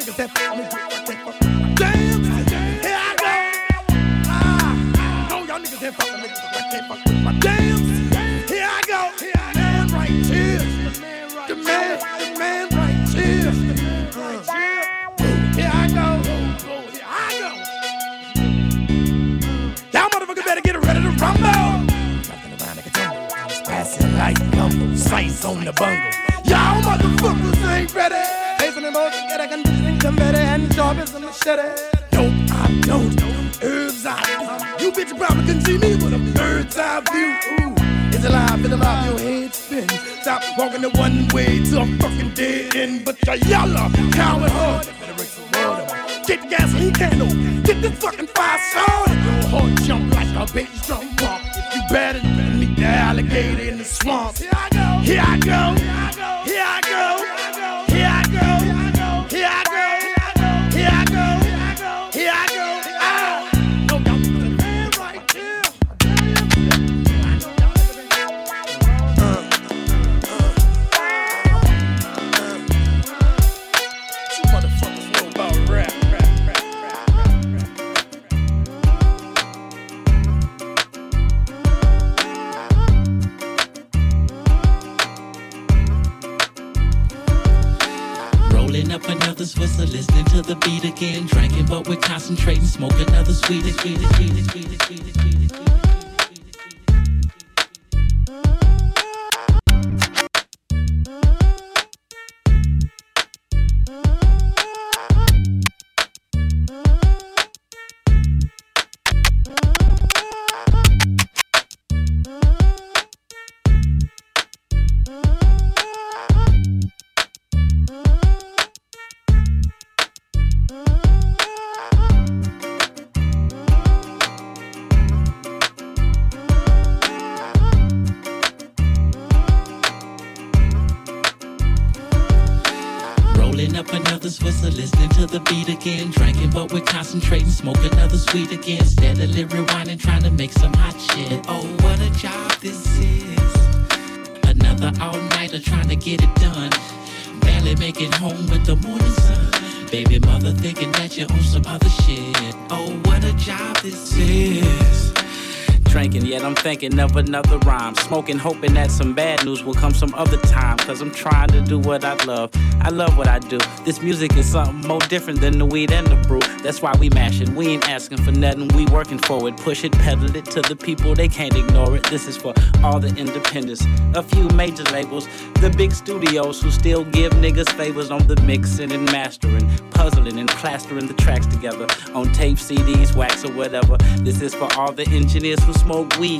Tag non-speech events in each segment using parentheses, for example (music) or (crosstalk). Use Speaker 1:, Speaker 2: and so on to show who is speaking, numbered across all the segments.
Speaker 1: niggas that fuck me. Damn, here I go. Ah, ah. know y'all niggas that fuck me. Damn, here I go. Right here. The man, the man right here. Uh. Here I go. Here I go. Y'all motherfuckers better get ready to rumble. Passing sights on the bungle. Y'all motherfuckers ain't ready. Facing emotion, sharp as a machete. Nope, I don't. Herbs I do. You bitch probably can see me with a bird's eye view. Ooh. It's alive, feel alive, your head spin. Stop walking the one way to a fucking dead end. But you're yellow, coward hard. Get the gasoline candle, get the fucking fire started. Your heart jump like a bass drum
Speaker 2: but we're concentrating. Smoke another sweeter, concentrating, smoke another sweet again. Steadily rewinding, trying to make some hot shit. Oh, what a job this is. Another all nighter trying to get it done. Barely make it home with the morning sun. Baby mother thinking that you're on some other shit. Oh, what a job this is drinking, yet I'm thinking of another rhyme. Smoking, hoping that some bad news will come some other time. Cause I'm trying to do what I love. I love what I do. This music is something more different than the weed and the brew. That's why we mash it. We ain't asking for nothing, we working for it. Push it, pedal it to the people, they can't ignore it. This is for all the independents, a few major labels, the big studios who still give niggas favors on the mixing and mastering, puzzling and plastering the tracks together on tape, CDs, wax, or whatever. This is for all the engineers who smoke weed.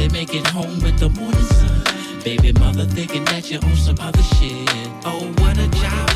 Speaker 2: barely make it home with the morning sun. Baby mother thinking that you're on some other shit. Oh, what a job.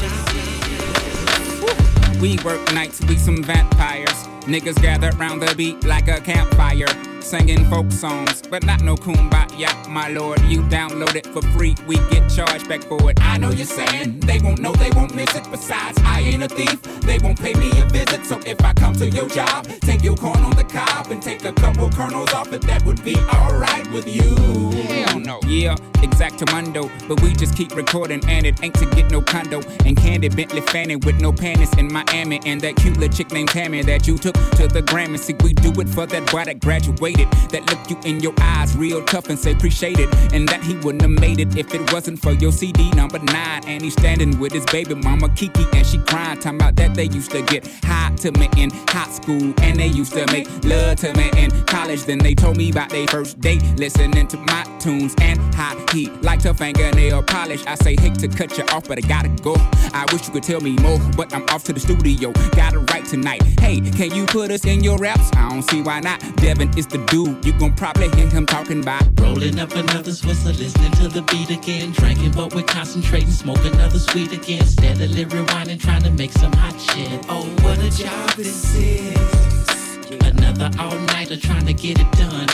Speaker 3: We work nights, we some vampires. Niggas gather round the beat like a campfire singing folk songs, but not no kumbaya, my lord. You download it for free, we get charged back for it. I know you're saying they won't know, they won't miss it. Besides, I ain't a thief, they won't pay me a visit. So if I come to your job, take your corn on the cob and take a couple kernels off it, that would be alright with you. Hell no. Yeah, exactamundo, but we just keep recording and it ain't to get no condo. And Candy Bentley Fanning with no panties in Miami, and that cute little chick named Tammy that you took to the Grammy. See, we do it for that boy that graduated that look you in your eyes real tough and say appreciate it. And that he wouldn't have made it if it wasn't for your CD number nine. And he's standing with his baby mama Kiki and she crying, talking about that they used to get hot to me in high school. And they used to make love to me in college. Then they told me about their first date, listening to my tunes and how he liked her fingernail polish. I say, hate to cut you off, but I gotta go. I wish you could tell me more, but I'm off to the studio. Gotta write tonight. Hey, can you put us in your raps? I don't see why not. Devin is the dude. You gon' probably hear him talking about
Speaker 2: rolling up another Swisher, listening to the beat again. Drinking, but we're concentrating. Smoke another sweet again. Steadily rewinding, trying to make some hot shit. Oh, what a job this is. Another all nighter trying to get it done.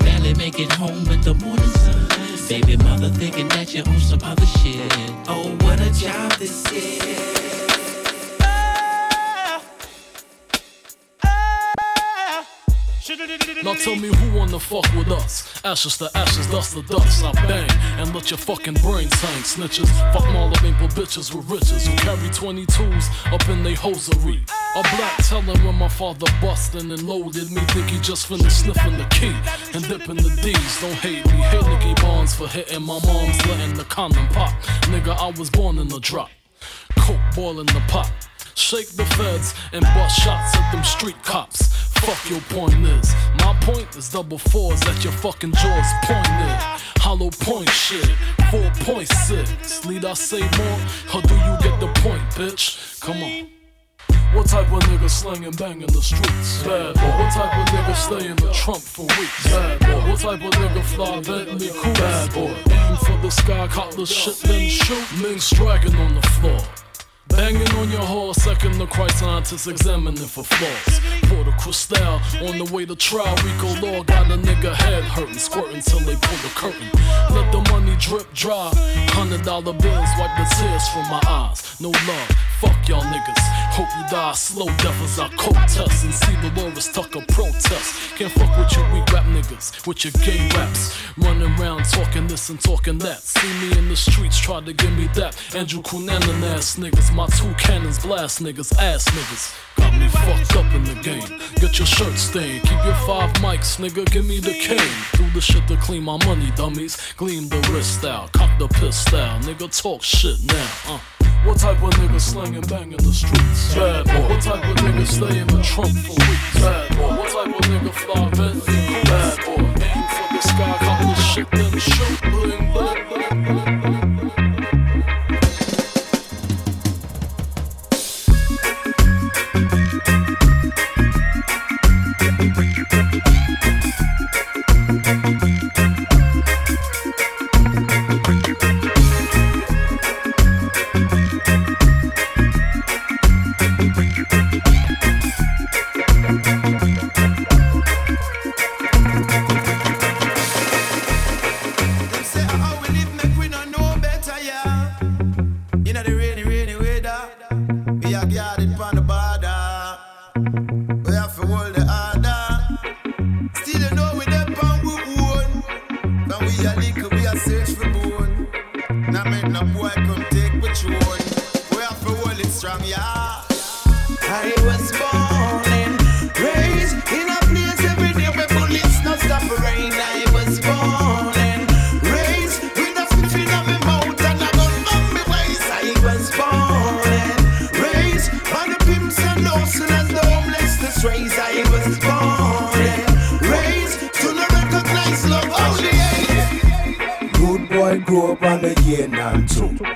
Speaker 2: Barely make it home with the morning sun. Baby mother thinking that you're on some other shit. Oh, what a job this is.
Speaker 4: Now tell me who wanna fuck with us? Ashes to ashes, dust to dust. I bang and let your fucking brains hang. Snitches, fuck Marla bitches with riches who carry 22s up in they hosiery. A black telling when my father bustin' and loaded me. Think he just finished sniffing the key and dipping the D's. Don't hate me, hate Nicky Barnes for hitting my mom's letting the condom pop. Nigga, I was born in the drop. Coke boiling the pot. Shake the feds and bust shots at them street cops. Fuck your point is. My point is double fours at your fucking jaws pointed. Hollow point shit. 4.6. Need I say more? Or do you get the point, bitch? Come on. What type of nigga slanging bang in the streets? Bad boy. What type of nigga stay in the trunk for weeks? Bad boy. What type of nigga fly Bentley cool? Bad boy. Aim for the sky, cop the shit, then shoot. Minks dragging on the floor. Banging on your horse, second the Christ scientists examining for flaws. Pour the crystal on the way to trial. RICO Law got a nigga head hurting, squirting till they pull the curtain. Let the money drip dry. Hundred dollar bills wipe the tears from my eyes. No love, fuck y'all niggas. Hope you die slow death as I cold test and see the Loris Tucker protest. Can't fuck with you weak rap niggas, with your gay raps. Running around talking this and talking that. See me in the streets, try to give me that. Andrew Cunanan ass niggas. My two cannons blast niggas, ass niggas. Got me fucked up in the game. Get your shirt stained. Keep your five mics, nigga. Give me the cane. Do the shit to clean my money, dummies. Gleam the wrist out. Cock the pistol. Nigga, talk shit now. Uh. What type of nigga slanging bang in the streets? Bad boy. What type of nigga stay in the trunk for weeks? Bad boy. What type of nigga fly Bentley? Bad boy. Aim for the sky, cock the shit, then shoot. Bling, bling, bling, bling.
Speaker 5: strong, yeah. I was born and raised in a place every day where bullets no stop rain. I was born and raised with a spliff in my mouth and a gun on my waist. I was born and raised by the pimps and
Speaker 6: hustlers, and the homeless, the strays. I was born and raised to not recognize love only.
Speaker 5: Good boy grew up on the year nine two.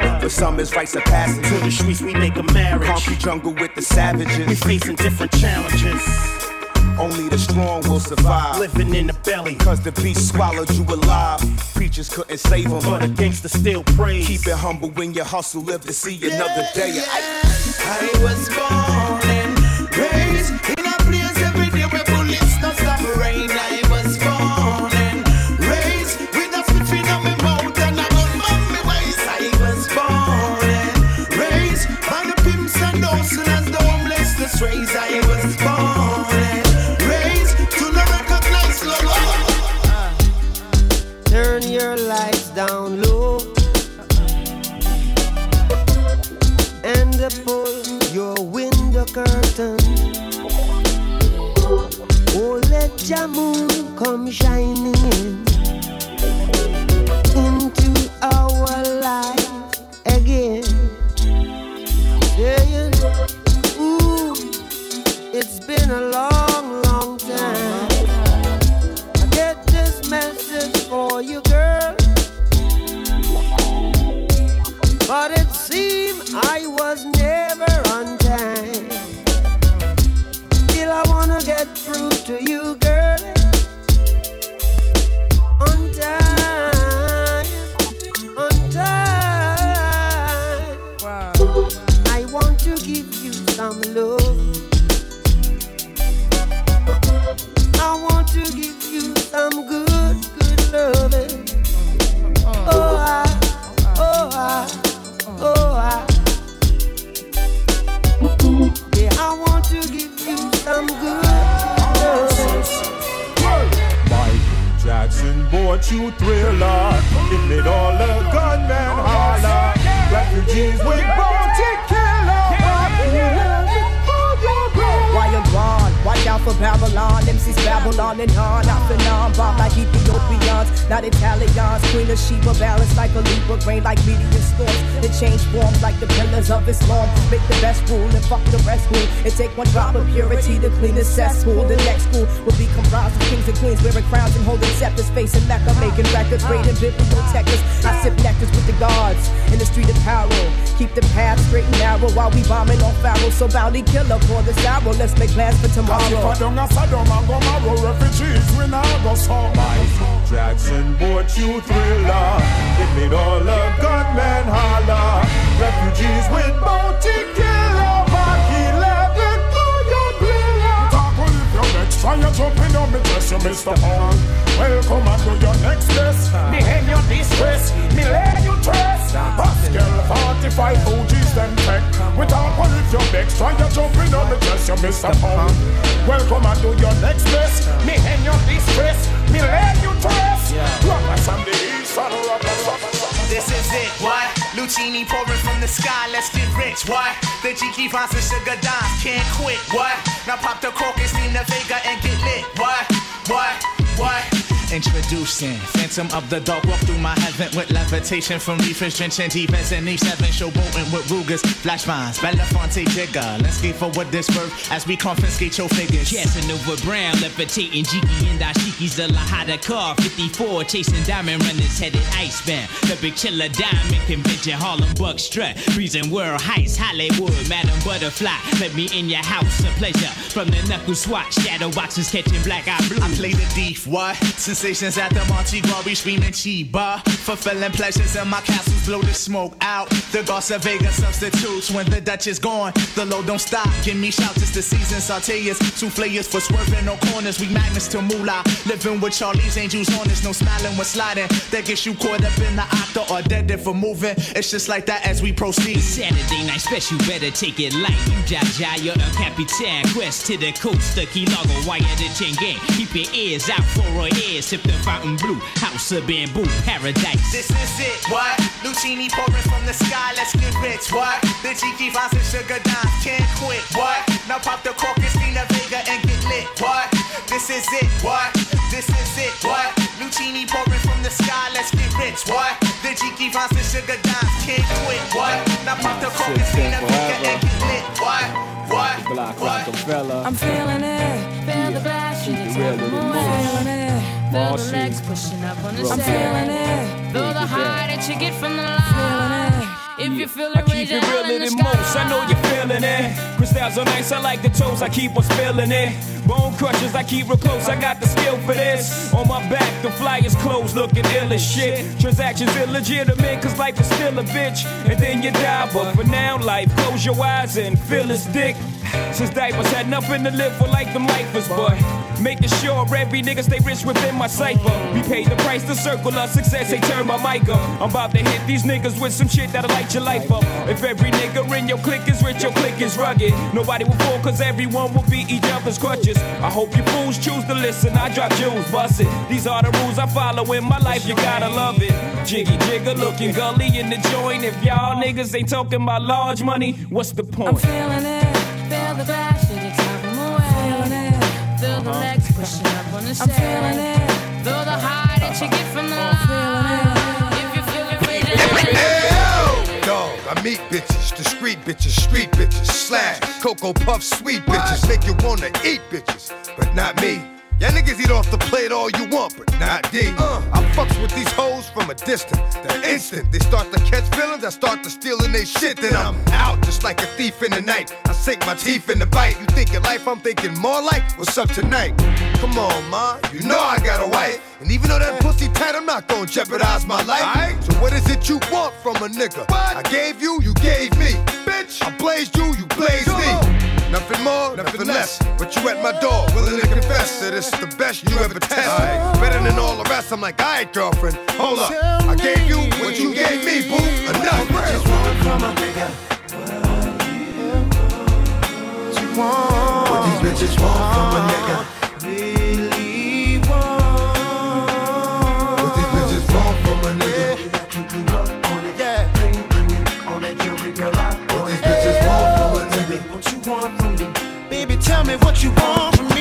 Speaker 5: For some, his rights are passing.
Speaker 7: To the streets, we make a marriage.
Speaker 5: Concrete jungle with the savages.
Speaker 7: We facing different challenges.
Speaker 5: Only the strong will survive.
Speaker 7: Living in the belly.
Speaker 5: Cause the beast swallowed you alive. Preachers couldn't save them.
Speaker 7: But a gangster still prays.
Speaker 5: Keep it humble when you hustle. Live to see another day.
Speaker 6: I, I was born and raised strays. I was born and uh,
Speaker 8: Turn your lights down low and pull your window curtain. Oh, let your moon come shining in into our life You
Speaker 9: thriller. It made all the gunmen holler. Refugees with
Speaker 10: out for Babylon. MCs Babylon and on. Off and on. Bomb like Ethiopians. Not Italians. Queen of Sheba. Balanced like a Libra. Rain like meteor storms. It change forms like the pillars of Islam. Make the best rule and fuck the rest rule. It take one drop of purity to clean the cesspool. The next school will be comprised of kings and queens wearing crowns and holding scepters. Facing Mecca. Making records. Raiding biblical textures. I sip nectars with the gods. In the street of power. Keep the path straight and narrow while we bombing on Pharaoh. So bounty killer pour the arrow. Let's make plans for tomorrow.
Speaker 9: Down a Sodom and Gomorrah, refugees we now go so Michael Jackson bought you thriller. It made all the gunmen holler. Refugees with bounty killer. Try you jumping on me dress, you Mr. Paul. Welcome and do your next best. Me hang your distress, me lay you dress. Pascal 45 Fuji's then tech. We talk with your next try you jumping on me dress, you Mr. Paul. Welcome and do your next best. Me hang your distress, me lay you dress. Rockers on the east and rockers on the
Speaker 11: This is it, what? Luchini pouring from the sky, let's get rich, what? The Jiki Vines Sugar Dimes can't quit, what? Now pop the cork and steam the Vega and get lit, what? What? What? Introducing Phantom of the Dark, walk through my heaven with levitation from reefers, drenching defense and E7 showboating with Rugers, flash vines, Belafonte jigger. Let's skate forward this birth as we confiscate your figures.
Speaker 12: Casanova Brown, levitating Jiki and Dashiki's the Lahada car. 54, chasing diamond runners headed icebound. The big chiller diamond convention, Harlem Buck strut. Freezing world heights, Hollywood, Madam Butterfly. Let me in your house, a pleasure. From the knuckle swatch, shadow boxes catching black eye blue.
Speaker 11: I play the thief, what? Sensations at the Monte Glory screaming Chiba. Fulfilling pleasures in my castles, blow the smoke out. The Garza Vega substitutes when the Dutch is gone. The load don't stop, give me shouts, it's the season. Sauteas, souffleurs for swerving no corners. We magnets to moolah. Living with Charlie's angels on us, no smiling when sliding. That gets you caught up in the octa or dead if for moving. It's just like that as we proceed.
Speaker 12: Saturday night special, better take it light. You Jaja, you're a capitan. Quest to the coast, the Key Largo, wire the chain gang. Keep your ears out for a ear. Sip the fountain blue, house of bamboo, paradise.
Speaker 11: This is it, what? Luchini pouring from the sky, let's get rich, what? The Jiki Vines and Sugar Dimes can't quit, what? Now pop the cork and steam the Vega and get lit, what? This is it, what? This is it, what? Luchini pouring from the sky, let's get rich, what? The Jiki Vines and Sugar Dimes can't quit, what? Now pop the cork and steam the Vega and get lit, what? What? What?
Speaker 13: I'm feeling it, feel the blast, you can tell me more. Feel the legs pushing up on the I'm feeling it, feel the high that you get from the line. If you feel it,
Speaker 14: keep it realer
Speaker 13: in the
Speaker 14: than most. I know you're feeling it. Crystals are nice. I like the toes. I keep on spilling it. Bone crushers, I keep real close. I got the skill for this. On my back, the flyers closed, looking ill as shit. Transactions illegitimate, cause life is still a bitch. And then you die, but for now, life, close your eyes and feel his dick. Since diapers had nothing to live for like them lifers, but making sure every nigga stay rich within my cipher. We paid the price to circle of success, they turn my mic up. I'm about to hit these niggas with some shit that'll light your life up. If every nigga in your clique is rich, your clique is rugged. Nobody will fall, cause everyone will be each other's crutches. I hope you fools choose to listen, I drop jewels, bust it. These are the rules I follow in my life, you gotta love it. Jiggy jigger looking gully in the joint. If y'all niggas ain't talking about large money, what's the point?
Speaker 13: I'm feeling it, feel the blast, you can tell me. Feeling it, feel the uh-huh. legs pushing up on the I'm feeling it,
Speaker 15: I meet bitches, discreet bitches, street bitches, slash, Cocoa Puff, sweet bitches, make you wanna eat bitches, but not me. Y'all niggas eat off the plate all you want, but not D. Uh, I fucks with these hoes from a distance. The instant they start to catch feelings, I start to stealing they shit. Then I'm out just like a thief in the night. I sink my teeth in the bite. You thinking life, I'm thinking more like what's up tonight. Come on, ma, you know I got a wife. And even though that pussy tight, I'm not gonna jeopardize my life. So what is it you want from a nigga? I gave you, you gave me. Bitch, I blazed you, you blazed me. Nothing more, nothing less. But you at my door, willing to confess that it's the best you ever test. Better than all the rest. I'm like, alright, girlfriend, hold up. I gave you what you gave me, boo. Enough.
Speaker 16: from a nigga. What you want? What these bitches want from a nigga.
Speaker 15: What
Speaker 16: you want from me.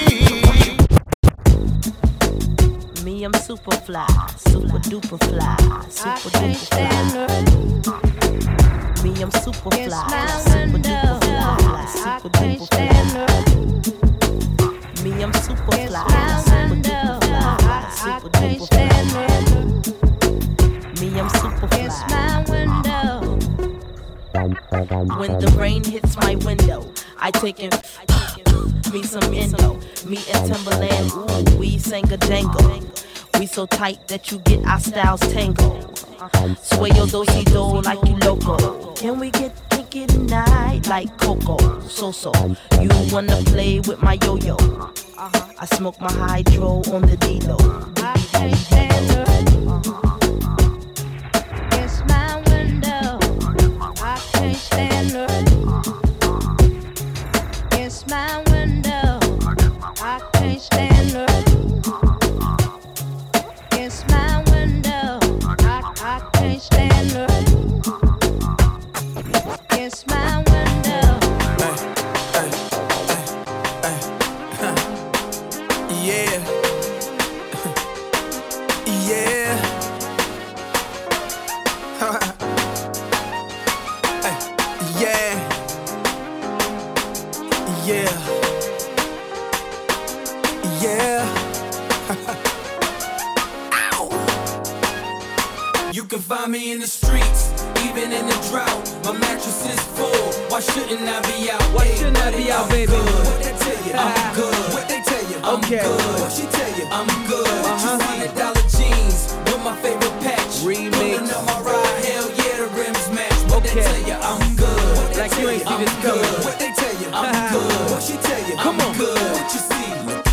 Speaker 16: Me,
Speaker 17: I'm super fly, super duper fly, super duper fly. Me, I'm super fly, super duper fly, super duper fly. Me, I'm super fly, super duper fly, super duper fly. Me, I'm super fly. When the rain hits my window, I take in me some endo. Me and Timbaland, ooh, we sang a jangle. We so tight that you get our styles tangled. Sway your do do like you loco. Can we get kinky tonight like Coco? So so, you wanna play with my yo yo? I smoke my hydro on the D-Lo. I can't stand her.
Speaker 18: It's my window. I can't stand her.
Speaker 16: Can find me in the streets, even in the drought. My mattress is full. Why shouldn't I be out? Why shouldn't I be out, baby? What they tell you? I'm good. What they tell you? I'm
Speaker 19: Okay.
Speaker 16: good. What she tell you? I'm good. Uh-huh. Hundred dollar jeans with my favorite patch. Remix. Pulling up my ride, hell yeah, the rims match. What they tell you? I'm good. What they
Speaker 19: Like
Speaker 16: tell
Speaker 19: you ain't see
Speaker 16: I'm
Speaker 19: this
Speaker 16: good. What they tell you? I'm good. What she tell you? Come I'm on. good. What you see?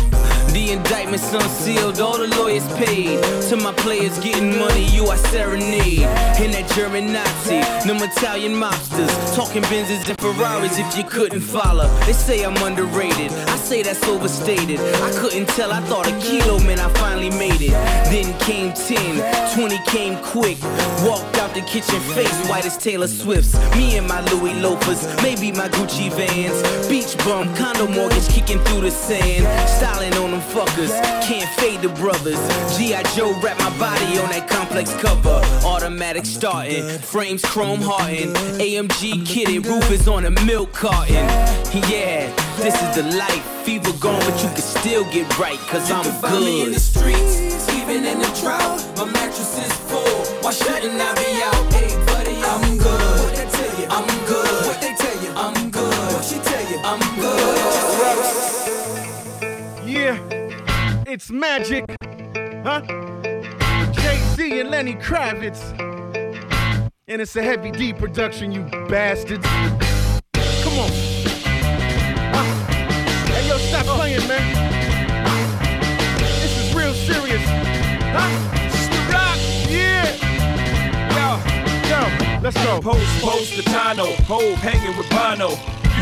Speaker 19: The indictment's unsealed, all the lawyers paid. To my players getting money, you are serenade. And that German Nazi, them Italian mobsters. Talking Benzes and Ferraris if you couldn't follow. They say I'm underrated, I say that's overstated. I couldn't tell, I thought a kilo, man, I finally made it. Then came 10, 20 came quick. Walked out the kitchen face, white as Taylor Swift's. Me and my Louis loafers, maybe my Gucci vans. Beach bum, condo mortgage kicking through the sand. Styling on them fuckers, can't fade the brothers. G.I. Joe wrap my body on that complex cover. Automatic starting, frames chrome hardened. AMG kitted, roof is on a milk carton. Yeah, this is the life. Fever gone, but you can still get right, cause I'm
Speaker 16: Find me in the streets, even in the drought. My mattress is. Why shouldn't I be out? Hey, buddy, I'm good. What they tell you? I'm good. What they tell you? I'm good. What she tell you? I'm good.
Speaker 1: Yeah, it's magic. Huh? Jay Z and Lenny Kravitz. And it's a heavy D production, you bastards. Come on. Hey, yo, stop playing, man. This is real serious. Huh? Let's go.
Speaker 14: Post, post, Katano, Hov hanging with Bono.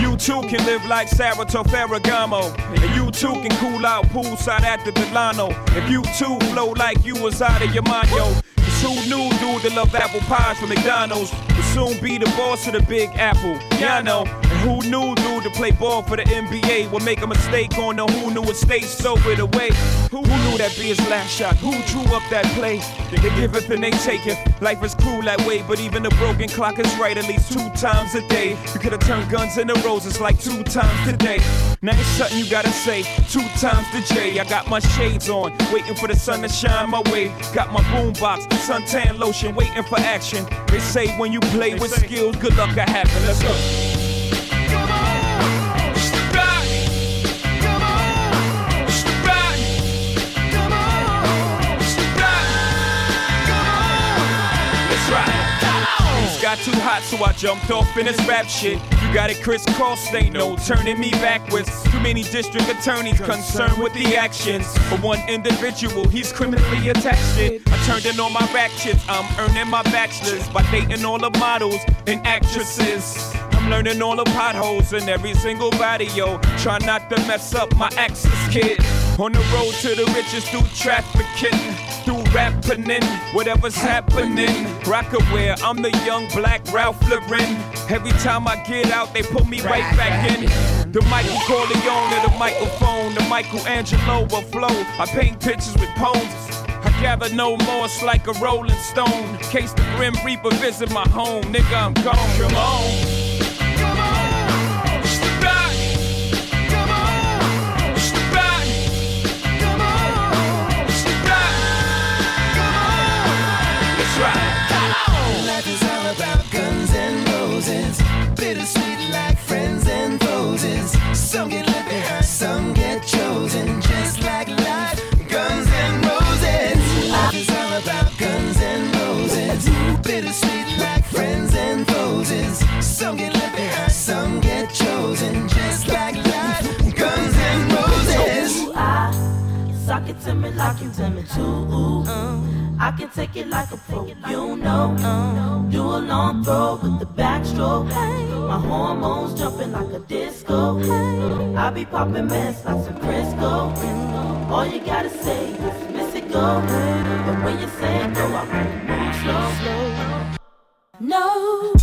Speaker 14: You too can live like Salvatore Ferragamo. And you too can cool out poolside at the Delano. If you too flow like you was out of your mind, yo. Cause who knew dude that love apple pies from McDonald's soon be the boss of the Big Apple? Yeah, I know. And who knew dude to play ball for the NBA would make a mistake on the who knew it stay sobered away? Who, who knew that be his last shot? Who drew up that play? They giveth and they taketh. Life is cruel that way, but even a broken clock is right at least two times a day. You could have turned guns into roses like two times today.
Speaker 20: Now it's something you gotta say two times the J. I got my shades on, waiting for the sun to shine my way. Got my boombox, suntan lotion, waiting for action. They say when you play with skills, good luck will happen. Let's go. Let's ride. It's got too hot, so I jumped off in this rap shit. Got it, Kris Kross, ain't no turning me backwards. Too many district attorneys concerned with the actions. For one individual, he's criminally attached it. I turned in all my rack chips, I'm earning my bachelor's by dating all the models and actresses. I'm learning all the potholes in every single body, yo. Try not to mess up my access, kid. On the road to the riches through trafficking, through rapping, whatever's happening. Rocawear, I'm the young black Ralph Lauren. Every time I get out, they put me right back in. The Michael Corleone the microphone, the Michelangelo of flow. I paint pictures with poems. I gather no it's like a rolling stone. Case the Grim Reaper visit my home, nigga, I'm gone. Come on.
Speaker 17: Like
Speaker 21: you to me too. I can take it like a pro, you know. Do a long throw with the backstroke. My hormones jumping like a disco. I be popping mess like some Crisco. All you gotta say is miss it go. But when you say go, I really move slow. No.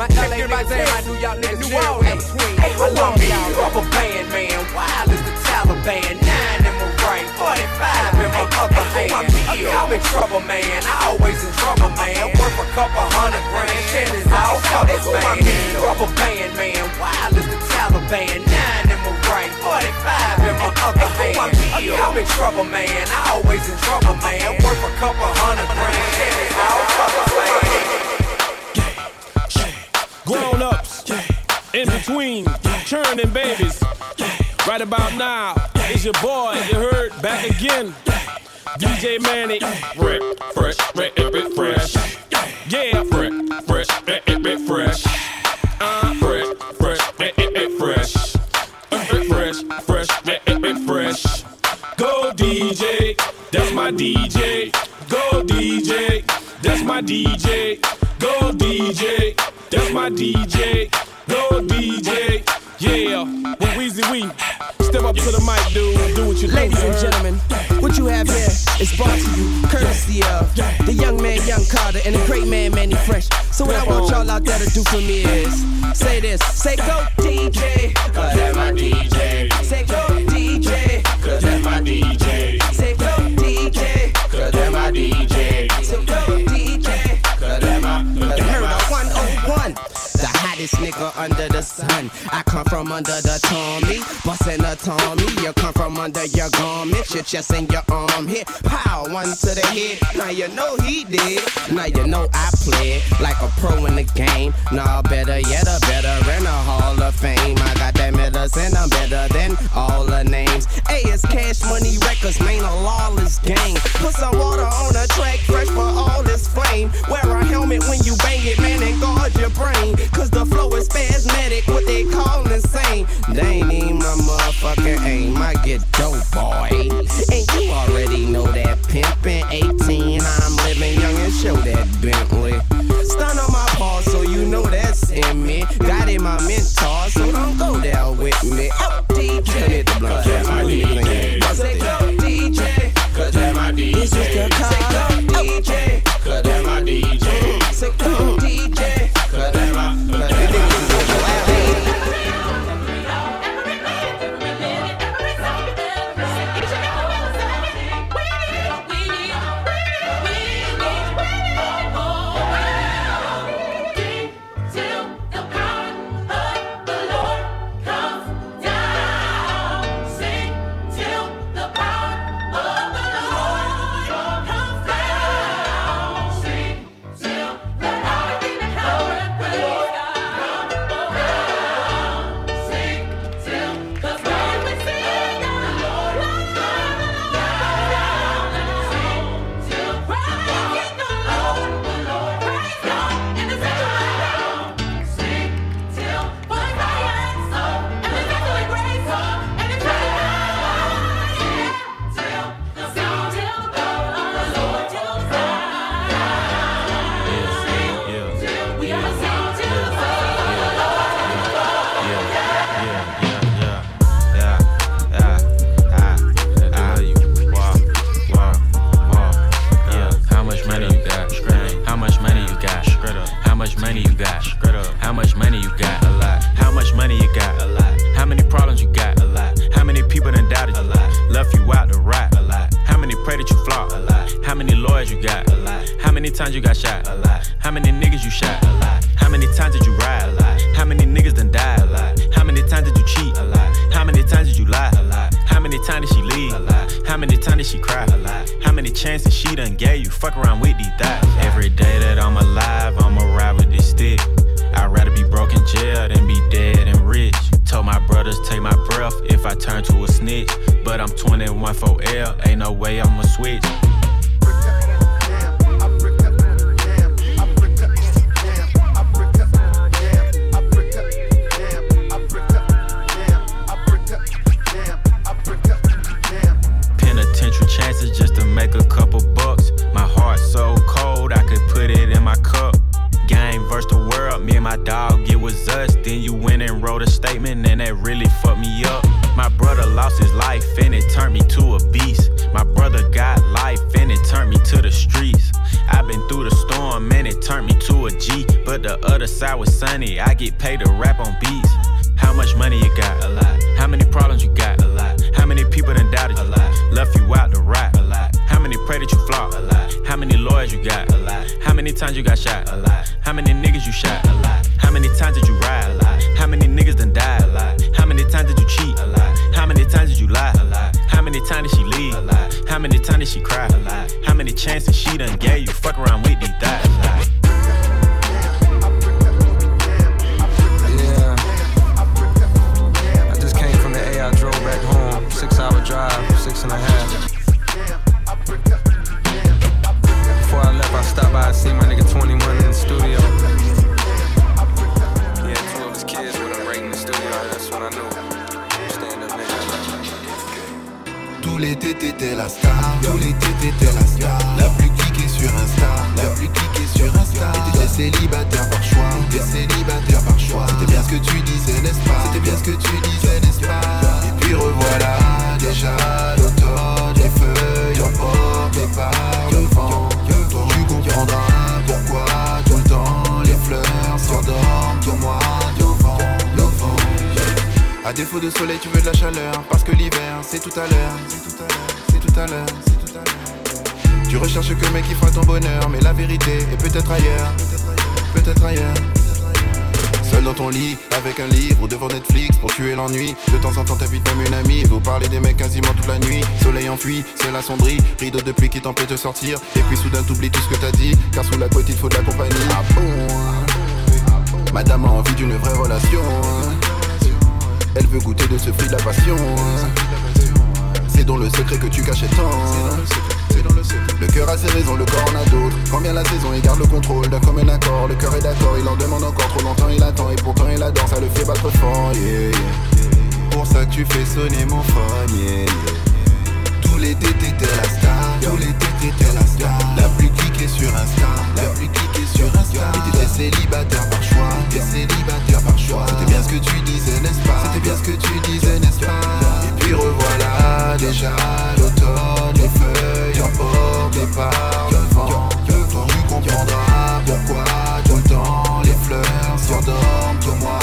Speaker 22: My LA niggas, and my New York niggas, New Orleans between. Hey, I love me, rubber band, man. Wild as the Taliban. Nine in my right, 45 in my other hand. I'm in trouble, man. I always in trouble, man. Worth a couple hundred grand. Shit is all covered, man. Rubber band, man. Wild as the Taliban. Nine in my right, 45 in my other hand. I'm in trouble, man. I always in trouble, man. Worth a couple hundred grand. Shit is all covered, man.
Speaker 14: Grown ups, in between, churning babies. Right about now, it's your boy, you heard, back again. DJ Mannie, fresh, fresh, fresh, fresh, fresh. Yeah, fresh, fresh, fresh, fresh. Uh, fresh, fresh, fresh, fresh. Fresh, fresh, fresh, fresh. Go DJ, that's my DJ. Go DJ, that's my DJ. Go DJ, my DJ. Go DJ, yeah. With Weezy We, step up to the mic, dude. Do what you do.
Speaker 23: Ladies and
Speaker 14: you
Speaker 23: gentlemen, what you have here is brought to you courtesy of the young man, Young Carter, and the great man, Mannie Fresh. So what I want y'all out there to do for me is say this, say go DJ, cause that's my DJ. Say go DJ, cause that's my DJ. Hottest nigga under the sun. I come from under the Tommy, bustin' a Tommy. You come from under your garment, your chest and your arm hit. Pow, one to the head. Now you know he did. Now you know I played like a pro in the game. Nah, better yet, a better in a Hall of Fame. I got that medicine, I'm better than all the names. Hey, it's Cash Money Records, man, a lawless gang. Put some water on the track, fresh for all this flame. Wear a helmet when you bang it, man, and guard your brain. Cause the flow is spasmodic, what they call insane. They ain't even my motherfucking aim. I get dope, boy. And you already know that pimpin' 18. I'm living young and show that Bentley. Stun on my paw, so you know that's in me. Got in my mentor, so don't go down with me. Oh, DJ, hit the blunt. Cause my DJ. Say go DJ, cause that's my DJ. This is the Say go DJ, cause that's my DJ. Say go DJ,
Speaker 24: Then you went and wrote a statement, and that really fucked me up. My brother lost his life, and it turned me to a beast. My brother got life, and it turned me to the streets. I've been through the storm, and it turned me to a G. But the other side was sunny, I get paid to rap on beats. How much money you got? A lot. How many problems you got? A lot. How many people done doubted you? A lot. Left you out to rap? A lot. How many pray that you flop? A lot. How many lawyers you got? A lot. How many times you got shot? A lot. How many niggas you shot? A lot. How many times did you ride? A lot. How many niggas done died? A lot. How many times did you cheat? A lot. How many times did you lie? A lot. How many times did she leave? A lot. How many times did she cry? A lot. How many chances she done gave you? Fuck around with these thighs. Lot.
Speaker 25: Yeah. I just came from the A. I drove back home. Six hour drive, six and a half. Before I left, I stopped by and see my nigga 21 in the studio. Kids with him right in the studio. That's when I
Speaker 26: la star, tout plus cliquée sur Insta, la plus cliquée sur Insta. T'étais célibataire par choix, t'étais célibataire par choix. C'était bien ce que tu disais n'est-ce pas, c'était bien ce que tu disais n'est-ce pas? Et puis revoilà, déjà l'automne, les feuilles emportées par le vent. Tu comprendras pourquoi tout le temps les fleurs s'endorment novembre, novembre à défaut de soleil, tu veux de la chaleur. Parce que l'hiver, c'est tout à l'heure. C'est tout à l'heure, c'est tout à l'heure. Tu recherches que mec qui fera ton bonheur. Mais la vérité est peut-être ailleurs. Peut-être ailleurs. Seul dans ton lit, avec un livre ou devant Netflix pour tuer l'ennui. De temps en temps, t'invites même une amie. Vous parlez des mecs quasiment toute la nuit. Soleil enfui, ciel assombri. Rideau de pluie qui t'empêche de sortir. Et puis soudain, t'oublies tout ce que t'as dit. Car sous la couette, il faut de la compagnie. Ah bon Madame a envie d'une vraie relation. Elle veut goûter de ce fruit de la passion. C'est dans le secret que tu cachais tant. Le cœur a ses raisons, le corps en a d'autres. Quand vient la saison, il garde le contrôle d'un commun accord. Le cœur est d'accord, il en demande encore trop longtemps, il attend. Et pourtant, il adore, ça le fait battre fort. Pour ça tu fais sonner mon phone. L'été, t'étais la star. Tout l'été, t'étais la star. La plus cliquée sur Insta. La plus cliquée sur Insta. T'étais célibataire par choix. T'étais célibataire par choix. C'était bien ce que tu disais, n'est-ce pas? C'était bien ce que tu disais, n'est-ce pas? Et puis revoilà déjà l'automne, les feuilles emportées par le vent. Tu comprendras pourquoi tout le temps les fleurs s'endorment au mois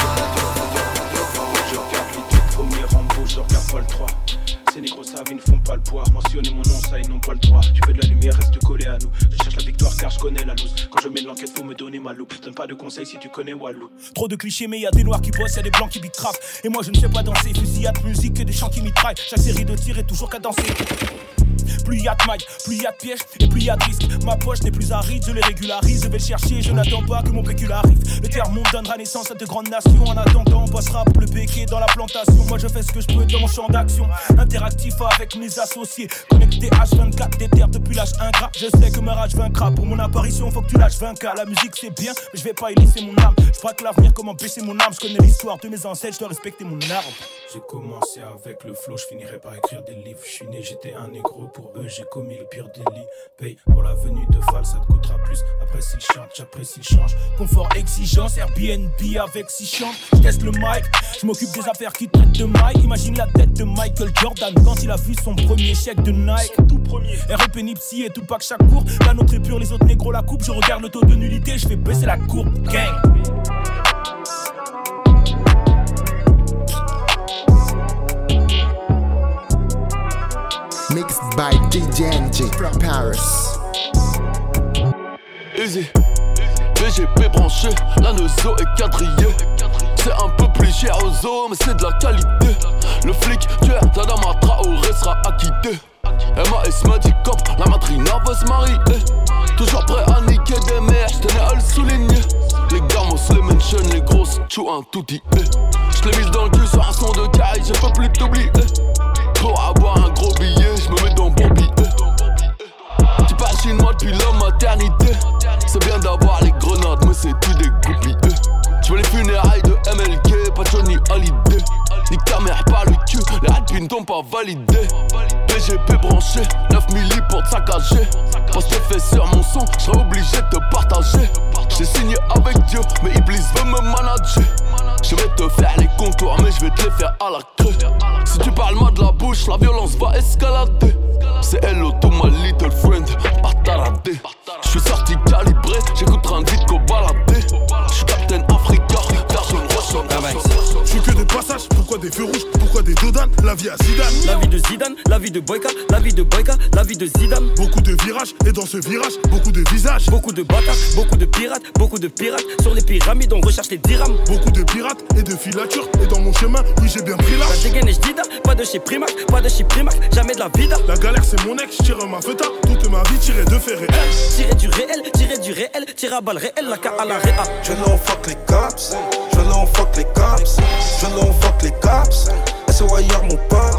Speaker 27: Je regarde les deux premiers Rambo, je regarde pas le 3. Ne font pas le poids. Mentionner mon nom, ça, ils n'ont pas le droit. Tu veux de la lumière, reste collé à nous. Je cherche la victoire car je connais la loose. Quand je mets l'enquête, faut me donner ma loupe. Donne pas de conseils si tu connais Walou.
Speaker 28: Trop de clichés, mais y a des noirs qui bossent, y a des blancs qui bicrafent. Et moi je ne sais pas danser, fusillade, musique et des chants qui mitraillent. Chaque série de tirs est toujours cadencée. Plus y a de mailles, plus y a de pièges et plus y a de risques. Ma poche n'est plus aride, je les régularise, je vais le chercher, je n'attends pas que mon pécule arrive. Le terre monde donnera naissance à de grandes nations. En attendant, on passera pour le péqué dans la plantation. Moi je fais ce que je peux dans mon champ d'action. Interactif avec mes associés, connecté H24 des terres depuis l'âge ingrat. Je sais que ma rage vaincra. Pour mon apparition, faut que tu lâches 20K. La musique c'est bien, mais je vais pas y laisser mon âme. Je que l'avenir, comment baisser mon âme. Je connais l'histoire de mes ancêtres, je dois respecter mon arbre.
Speaker 27: J'ai commencé avec le flow, je finirai par écrire des livres. Je suis né, j'étais un négro pour eux, j'ai commis le pire délit. Paye pour la venue de Val, ça te coûtera plus. Après s'il chante, j'apprécie le change.
Speaker 28: Confort, exigence, Airbnb avec six chambres. Je teste le mic, je m'occupe des affaires qui traitent de Mike. Imagine la tête de Michael Jordan quand il a vu son premier chèque de Nike. tout premier. REP Nipsey et tout pack chaque cours. La nôtre est pure, les autres négros la coupe. Je regarde le taux de nullité, je fais baisser la courbe. Gang.
Speaker 22: By DJ from Paris.
Speaker 29: Easy. BGP branché, la nozo est quadrillée. C'est un peu plus cher aux hommes, mais c'est de la qualité. Le flic tueur d'Adama Traoré sera acquitté. MAS m'a dit cop, la matrina veut se marier. Toujours prêt à niquer des mères, j'tenais à le souligner. Les boss, les mentions, les grosses, tu un tout dit. Eh. Je l'ai mise dans le cul sur un son de caille, je peux plus t'oublier. Pour avoir un gros billet, je me mets dans bon billet. Tu parles chinois depuis la maternité. C'est bien d'avoir les grenades, mais c'est tout des goupilles. Je veux les funérailles de MLK, pas Johnny Hallyday. Nique ta mère, pas le cul, les rapines t'ont pas validé. PGP branché, 9 milli pour te saccager. Poste fait sur mon son, j'serais obligé de te partager. J'ai signé avec Dieu, mais Iblis veut me manager. Je vais te faire les contours, mais je vais te les faire à la creux. Si tu parles mal de la bouche, la violence va escalader. C'est hello to my little friend, pas. Je suis sorti calibré, j'écoute train vite qu'au baladé. Je suis Captain.
Speaker 9: Je suis que des passages, pourquoi des feux rouges, pourquoi des dodanes La vie à Zidane.
Speaker 30: La vie de Zidane, la vie de Boyka, la vie de Boyka, la vie de Zidane.
Speaker 9: Beaucoup de virages, et dans ce virage, beaucoup de visages.
Speaker 30: Beaucoup de bâtards, beaucoup de pirates, beaucoup de pirates. Sur les pyramides, on recherche les dirhams.
Speaker 9: Beaucoup de pirates et de filatures, et dans mon chemin, oui j'ai bien pris
Speaker 30: La
Speaker 9: l'âge.
Speaker 30: dégaine et pas de chez Primac, pas de chez Primac, jamais de la vida.
Speaker 9: La galère c'est mon ex, tire ma feta, toute ma vie tirée de fait réel.
Speaker 30: Tirer du réel, tirer du réel, tirer à balle réel, la K à la réa.
Speaker 31: Je l'en fuck les cops, je l'en fuck les cops, je l'en fuck les cops, SOIR mon pote,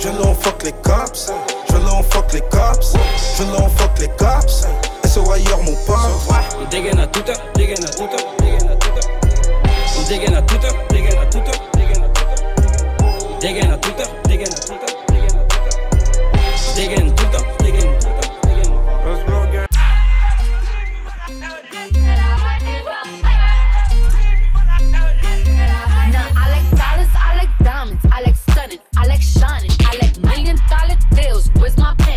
Speaker 31: je l'en fuck les cops, je l'en fuck les cops, je l'en fuck les cops, SOIR mon pote.
Speaker 30: On dégaine à toute heure, dégaine à toute heure, dégaine à toute heure. On dégaine à heure, dégaine à heure, dégaine à heure. Dégaine à heure, dégaine à heure, dégaine à. Dégaine tout
Speaker 32: I like stunning, I like shining, I like million dollar deals. Where's my pen?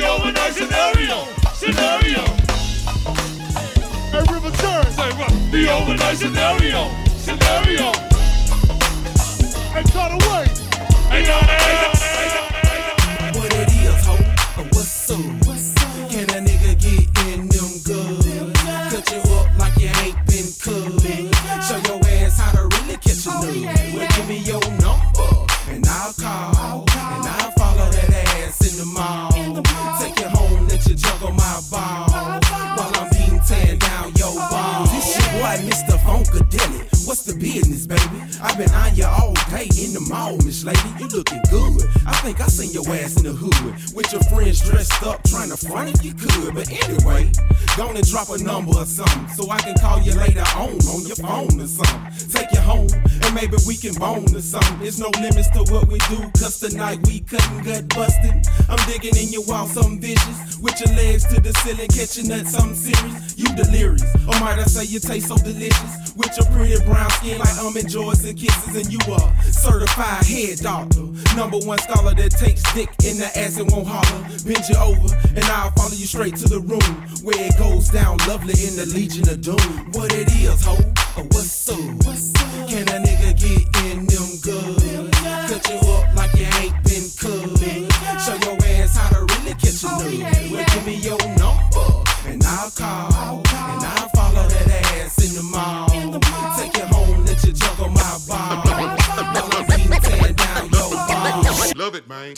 Speaker 32: The
Speaker 33: overnight scenario. Scenario. Hey, River Turn. Say what? The overnight scenario. Scenario. Hey, cut away. Hey, no, hey,
Speaker 16: What up, trying to front if you could. But anyway, go and drop a number or something so I can call you later on on your phone or something. Take you home and maybe we can bone or something. There's no limits to what we do, cause tonight we cutting gut busting. I'm digging in your wall, something vicious. With your legs to the ceiling, catching nuts, something serious. You delirious, or might I say you taste so delicious? With your pretty brown skin like um, almond joys and kisses, and you are certified head doctor. Number one scholar that takes dick in the ass and won't holler. Bend you over, and I'll follow you straight to the room where it goes down lovely in the Legion of Doom. What it is, ho? Oh, or what's up? Can a nigga get in them good? Cut you up like you ain't been cut. Show your ass how to really catch a oh, nigga. Well, give me your number, and I'll call. And I'll follow that ass in the mall. Take you home, let you juggle my ball. (laughs) While I'm beating tearing down your ball.
Speaker 9: Love it, man.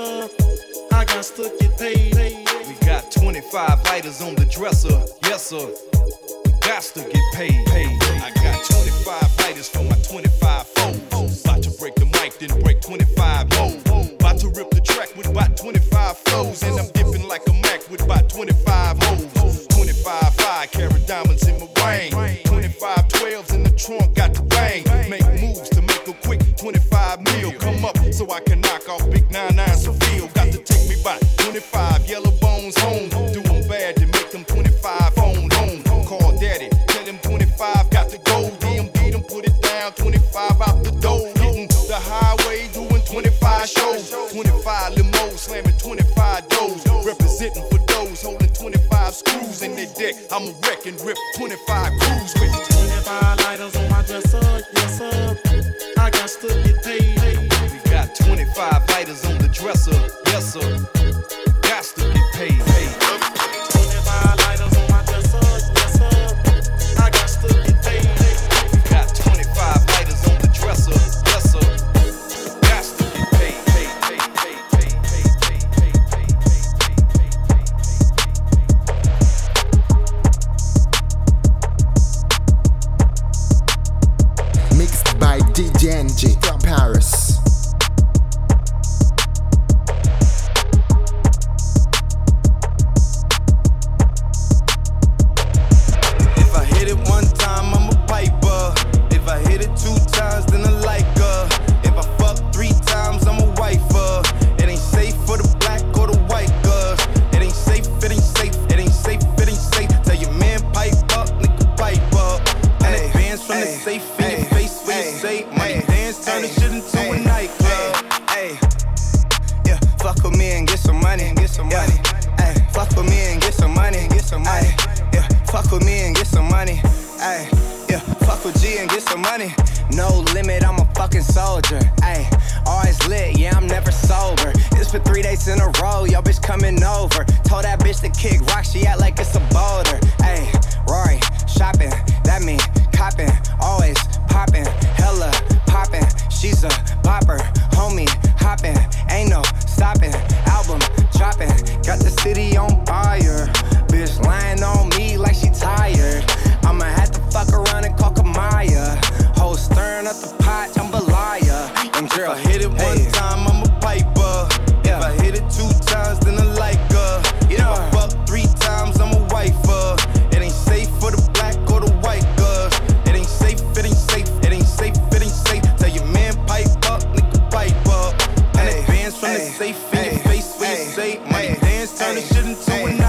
Speaker 33: I got to get paid.
Speaker 15: We got 25 lighters on the dresser, yes sir. We got to get paid. I got 25 lighters for my 25 foes. About to break the mic, then break 25 more. About to rip the track with about 25 flows. And I'm dipping like a Mac with about 25 hoes. 25 5 carat diamonds in my ring. 25 12s in the trunk, got the bang. Make moves to make a quick 25 mil. Come up so I can I'm a wreck and rip 25 crews with
Speaker 22: DJ from Paris.
Speaker 34: say money. Dance, turn this shit into a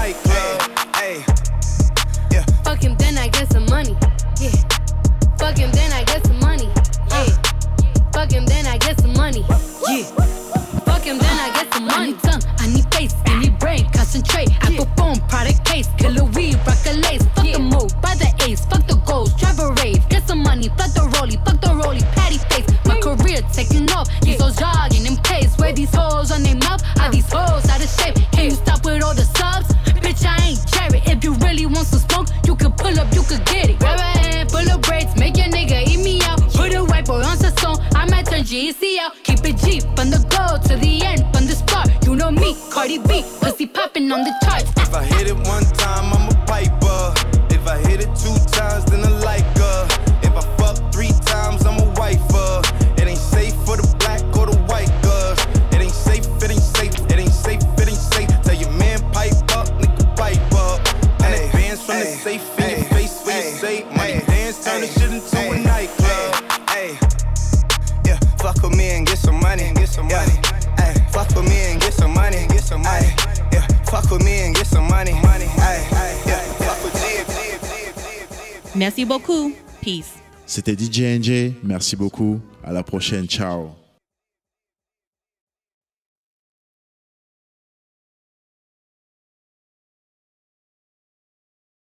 Speaker 35: Peace.
Speaker 25: C'était DJ Merci beaucoup. À la prochaine. Ciao.